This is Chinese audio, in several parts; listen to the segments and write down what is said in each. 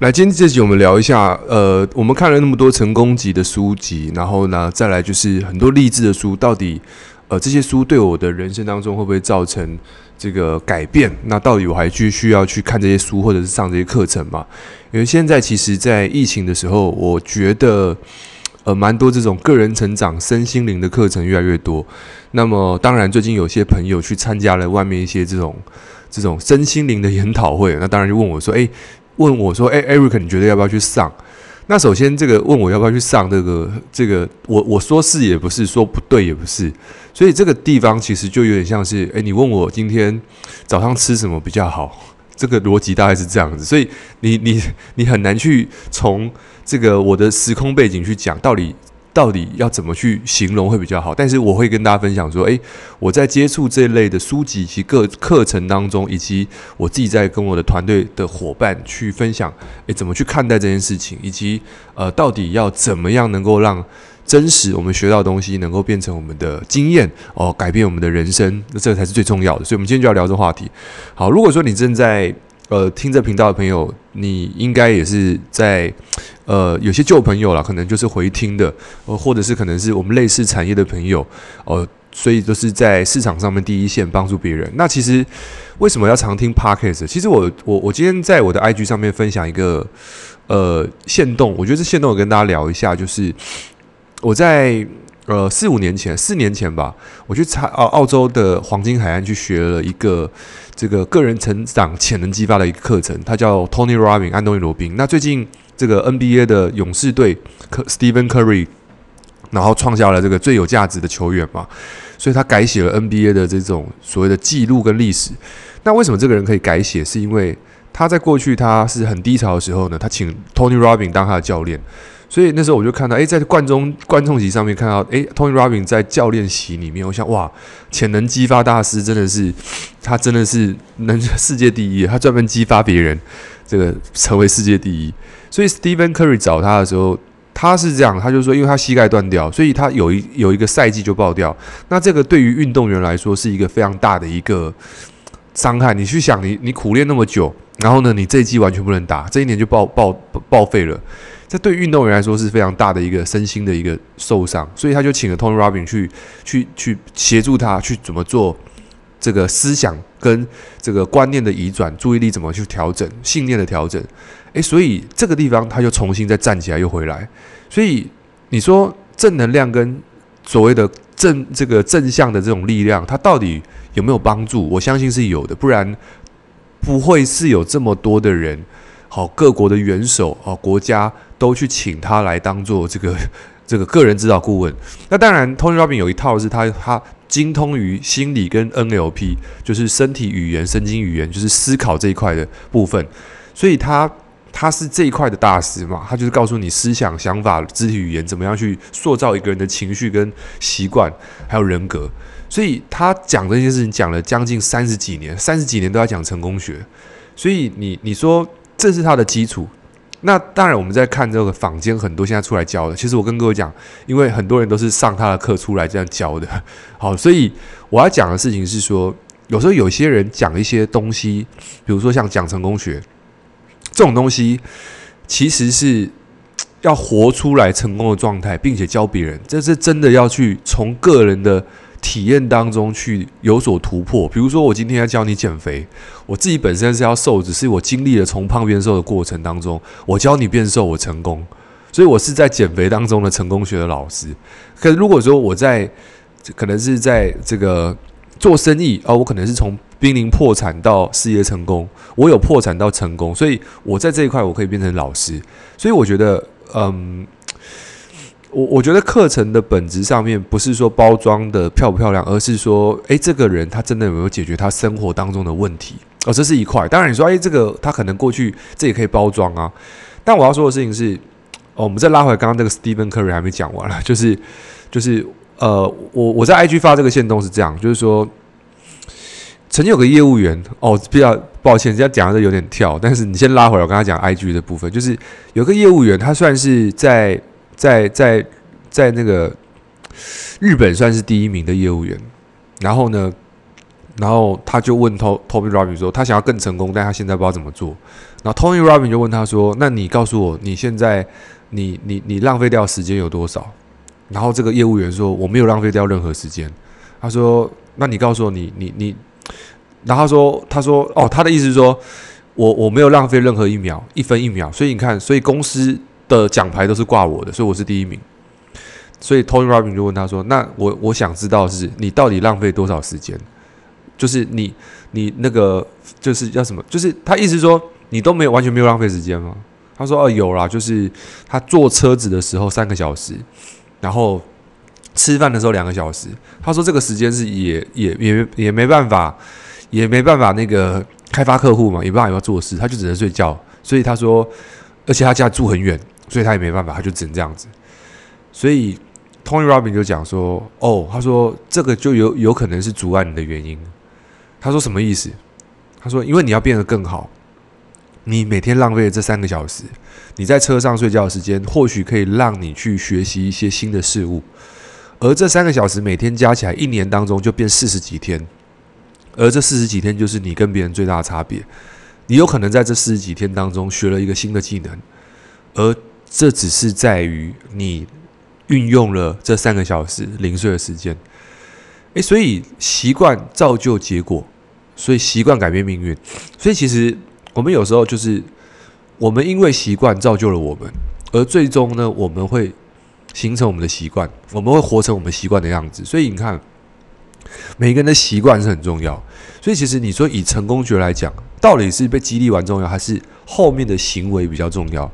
来，今天这集我们聊一下，呃，我们看了那么多成功级的书籍，然后呢，再来就是很多励志的书，到底，呃，这些书对我的人生当中会不会造成这个改变？那到底我还需需要去看这些书，或者是上这些课程吗？因为现在其实，在疫情的时候，我觉得，呃，蛮多这种个人成长、身心灵的课程越来越多。那么，当然，最近有些朋友去参加了外面一些这种这种身心灵的研讨会，那当然就问我说，诶。问我说：“哎，Eric，你觉得要不要去上？”那首先，这个问我要不要去上这个这个，我我说是也不是，说不对也不是，所以这个地方其实就有点像是：哎，你问我今天早上吃什么比较好？这个逻辑大概是这样子，所以你你你很难去从这个我的时空背景去讲到底。到底要怎么去形容会比较好？但是我会跟大家分享说，诶，我在接触这类的书籍及各课程当中，以及我自己在跟我的团队的伙伴去分享，诶，怎么去看待这件事情，以及呃，到底要怎么样能够让真实我们学到的东西能够变成我们的经验哦，改变我们的人生，那这个才是最重要的。所以，我们今天就要聊这话题。好，如果说你正在呃听这频道的朋友，你应该也是在。呃，有些旧朋友啦，可能就是回听的，呃，或者是可能是我们类似产业的朋友，呃，所以都是在市场上面第一线帮助别人。那其实为什么要常听 Podcast？其实我我我今天在我的 IG 上面分享一个呃线动，我觉得这线动我跟大家聊一下，就是我在呃四五年前，四年前吧，我去查澳澳洲的黄金海岸去学了一个这个个人成长潜能激发的一个课程，它叫 Tony Robbins 安东尼罗宾。那最近。这个 NBA 的勇士队，Stephen Curry，然后创下了这个最有价值的球员嘛，所以他改写了 NBA 的这种所谓的记录跟历史。那为什么这个人可以改写？是因为他在过去他是很低潮的时候呢，他请 Tony Robbins 当他的教练，所以那时候我就看到，诶，在观中观众席上面看到，诶，Tony Robbins 在教练席里面，我想，哇，潜能激发大师真的是，他真的是能 世界第一，他专门激发别人，这个成为世界第一。所以 Stephen Curry 找他的时候，他是这样，他就说，因为他膝盖断掉，所以他有一有一个赛季就爆掉。那这个对于运动员来说是一个非常大的一个伤害。你去想你，你你苦练那么久，然后呢，你这一季完全不能打，这一年就报报报废了。这对运动员来说是非常大的一个身心的一个受伤。所以他就请了 Tony Robbins 去去去协助他去怎么做这个思想跟这个观念的移转，注意力怎么去调整，信念的调整。诶，所以这个地方他就重新再站起来又回来，所以你说正能量跟所谓的正这个正向的这种力量，它到底有没有帮助？我相信是有的，不然不会是有这么多的人，好，各国的元首啊，国家都去请他来当做这个 这个个人指导顾问。那当然，Tony Robbins 有一套是他他精通于心理跟 NLP，就是身体语言、神经语言，就是思考这一块的部分，所以他。他是这一块的大师嘛？他就是告诉你思想、想法、肢体语言怎么样去塑造一个人的情绪跟习惯，还有人格。所以他讲这件事情讲了将近三十几年，三十几年都在讲成功学。所以你你说这是他的基础。那当然我们在看这个坊间很多现在出来教的，其实我跟各位讲，因为很多人都是上他的课出来这样教的。好，所以我要讲的事情是说，有时候有些人讲一些东西，比如说像讲成功学。这种东西其实是要活出来成功的状态，并且教别人，这是真的要去从个人的体验当中去有所突破。比如说，我今天要教你减肥，我自己本身是要瘦，只是我经历了从胖变瘦的过程当中，我教你变瘦，我成功，所以我是在减肥当中的成功学的老师。可是如果说我在，可能是在这个做生意啊，我可能是从。濒临破产到事业成功，我有破产到成功，所以我在这一块我可以变成老师。所以我觉得，嗯，我我觉得课程的本质上面不是说包装的漂不漂亮，而是说，诶，这个人他真的有没有解决他生活当中的问题？哦，这是一块。当然你说，诶，这个他可能过去这也可以包装啊。但我要说的事情是，哦，我们再拉回来刚刚那个 Stephen Curry 还没讲完了，就是就是呃，我我在 IG 发这个线动是这样，就是说。曾经有个业务员哦，比较抱歉，人家讲的有点跳，但是你先拉回来，我跟他讲 IG 的部分，就是有个业务员，他算是在在在在那个日本算是第一名的业务员，然后呢，然后他就问 Tony Robbins 说，他想要更成功，但他现在不知道怎么做，然后 Tony Robbins 就问他说：“那你告诉我，你现在你你你浪费掉时间有多少？”然后这个业务员说：“我没有浪费掉任何时间。”他说：“那你告诉我你，你你。”然后他说：“他说哦，他的意思是说，我我没有浪费任何一秒，一分一秒。所以你看，所以公司的奖牌都是挂我的，所以我是第一名。所以 Tony Robbins 就问他说：‘那我我想知道是你到底浪费多少时间？就是你你那个就是叫什么？就是他意思说你都没有完全没有浪费时间吗？’他说：‘哦，有啦，就是他坐车子的时候三个小时，然后吃饭的时候两个小时。他说这个时间是也也也也没办法。’也没办法那个开发客户嘛，也不知道有没有做事，他就只能睡觉。所以他说，而且他家住很远，所以他也没办法，他就只能这样子。所以 Tony Robbins 就讲说，哦，他说这个就有有可能是阻碍你的原因。他说什么意思？他说，因为你要变得更好，你每天浪费这三个小时，你在车上睡觉的时间，或许可以让你去学习一些新的事物，而这三个小时每天加起来，一年当中就变四十几天。而这四十几天就是你跟别人最大的差别，你有可能在这四十几天当中学了一个新的技能，而这只是在于你运用了这三个小时零碎的时间。诶，所以习惯造就结果，所以习惯改变命运。所以其实我们有时候就是我们因为习惯造就了我们，而最终呢，我们会形成我们的习惯，我们会活成我们习惯的样子。所以你看。每个人的习惯是很重要，所以其实你说以成功学来讲，到底是被激励完重要，还是后面的行为比较重要？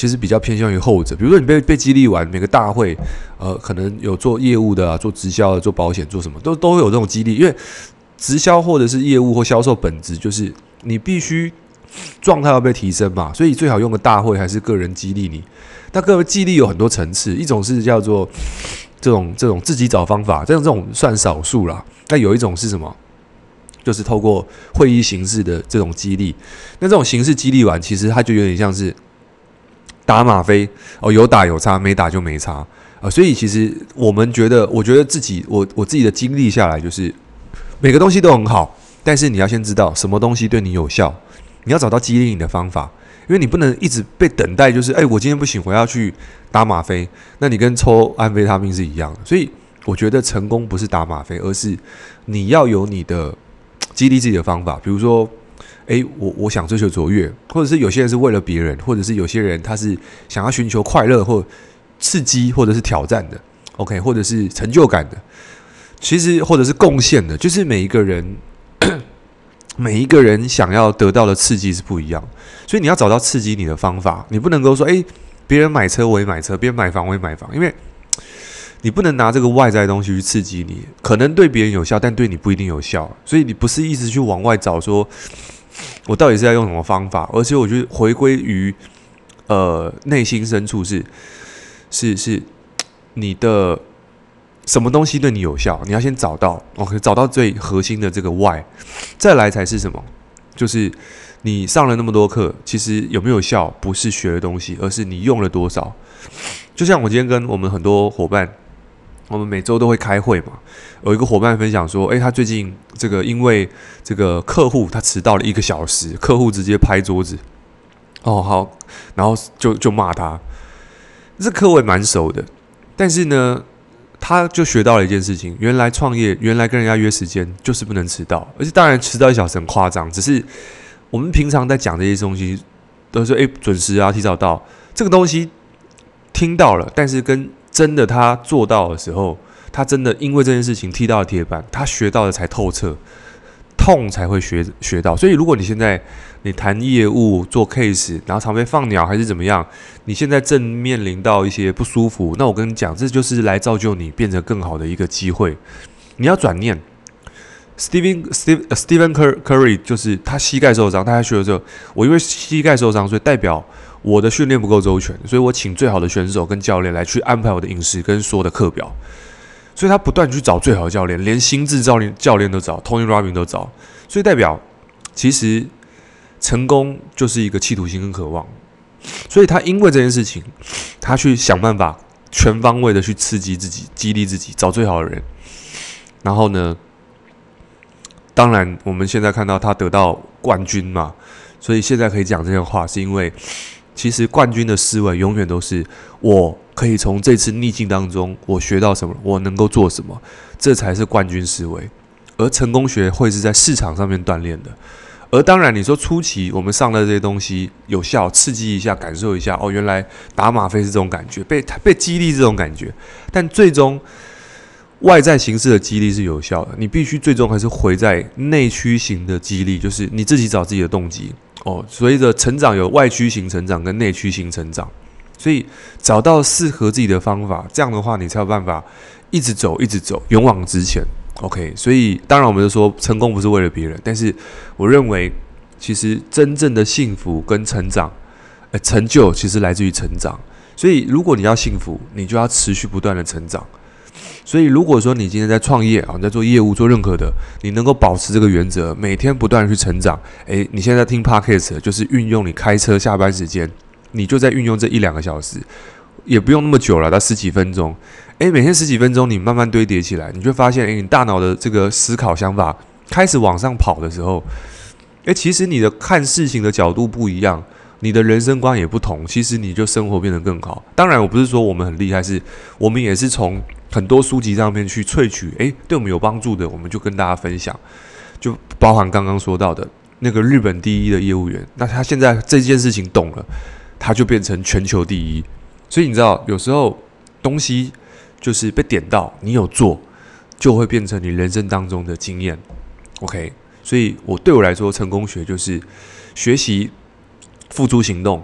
其实比较偏向于后者。比如说你被被激励完，每个大会，呃，可能有做业务的啊，做直销的，做保险，做什么都都会有这种激励，因为直销或者是业务或销售本质就是你必须状态要被提升嘛，所以最好用个大会还是个人激励你。那个人激励有很多层次，一种是叫做。这种这种自己找方法，这种这种算少数啦。但有一种是什么？就是透过会议形式的这种激励。那这种形式激励完，其实它就有点像是打吗啡哦，有打有差，没打就没差啊，所以其实我们觉得，我觉得自己我我自己的经历下来，就是每个东西都很好，但是你要先知道什么东西对你有效，你要找到激励你的方法。因为你不能一直被等待，就是哎，我今天不行，我要去打吗啡。那你跟抽安非他命是一样的。所以我觉得成功不是打吗啡，而是你要有你的激励自己的方法。比如说，哎，我我想追求卓越，或者是有些人是为了别人，或者是有些人他是想要寻求快乐或刺激，或者是挑战的，OK，或者是成就感的。其实或者是贡献的，就是每一个人。每一个人想要得到的刺激是不一样，所以你要找到刺激你的方法。你不能够说，诶，别人买车我也买车，别人买房我也买房，因为你不能拿这个外在的东西去刺激你，可能对别人有效，但对你不一定有效。所以你不是一直去往外找，说我到底是在用什么方法？而且我觉得回归于呃内心深处是是是你的。什么东西对你有效？你要先找到，OK，找到最核心的这个外再来才是什么？就是你上了那么多课，其实有没有效？不是学的东西，而是你用了多少。就像我今天跟我们很多伙伴，我们每周都会开会嘛。有一个伙伴分享说，诶，他最近这个因为这个客户他迟到了一个小时，客户直接拍桌子，哦好，然后就就骂他。这客户蛮熟的，但是呢。他就学到了一件事情：原来创业，原来跟人家约时间就是不能迟到，而且当然迟到一小时很夸张。只是我们平常在讲这些东西，都是诶准时啊，提早到。这个东西听到了，但是跟真的他做到的时候，他真的因为这件事情踢到了铁板，他学到的才透彻。痛才会学学到，所以如果你现在你谈业务做 case，然后常被放鸟还是怎么样，你现在正面临到一些不舒服，那我跟你讲，这就是来造就你变得更好的一个机会。你要转念，Steven Steven Stephen Curry 就是他膝盖受伤，他在学的时候，我因为膝盖受伤，所以代表我的训练不够周全，所以我请最好的选手跟教练来去安排我的饮食跟所有的课表。所以他不断去找最好的教练，连心智教练教练都找，Tony Robbins 都找。所以代表，其实成功就是一个企图心跟渴望。所以他因为这件事情，他去想办法，全方位的去刺激自己，激励自己，找最好的人。然后呢，当然我们现在看到他得到冠军嘛，所以现在可以讲这些话，是因为其实冠军的思维永远都是我可以从这次逆境当中我学到什么，我能够做什么，这才是冠军思维。而成功学会是在市场上面锻炼的。而当然，你说初期我们上的这些东西有效，刺激一下，感受一下，哦，原来打吗啡是这种感觉，被被激励这种感觉。但最终外在形式的激励是有效的，你必须最终还是回在内驱型的激励，就是你自己找自己的动机。哦，所谓的成长有外驱型成长跟内驱型成长，所以找到适合自己的方法，这样的话你才有办法一直走，一直走，勇往直前。OK，所以当然我们就说成功不是为了别人，但是我认为其实真正的幸福跟成长，呃，成就其实来自于成长。所以如果你要幸福，你就要持续不断的成长。所以如果说你今天在创业啊，你在做业务做任何的，你能够保持这个原则，每天不断去成长。诶，你现在听 Podcast 就是运用你开车下班时间，你就在运用这一两个小时。也不用那么久了，到十几分钟。诶，每天十几分钟，你慢慢堆叠起来，你就发现，诶，你大脑的这个思考想法开始往上跑的时候，诶，其实你的看事情的角度不一样，你的人生观也不同，其实你就生活变得更好。当然，我不是说我们很厉害，是我们也是从很多书籍上面去萃取，诶，对我们有帮助的，我们就跟大家分享。就包含刚刚说到的那个日本第一的业务员，那他现在这件事情懂了，他就变成全球第一。所以你知道，有时候东西就是被点到，你有做，就会变成你人生当中的经验。OK，所以我对我来说，成功学就是学习、付诸行动、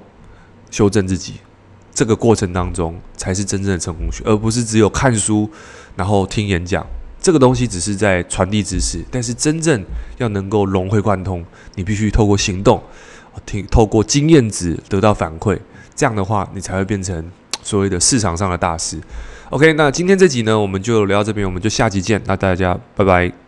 修正自己，这个过程当中才是真正的成功学，而不是只有看书然后听演讲。这个东西只是在传递知识，但是真正要能够融会贯通，你必须透过行动，听透过经验值得到反馈。这样的话，你才会变成所谓的市场上的大师。OK，那今天这集呢，我们就聊到这边，我们就下集见。那大家拜拜。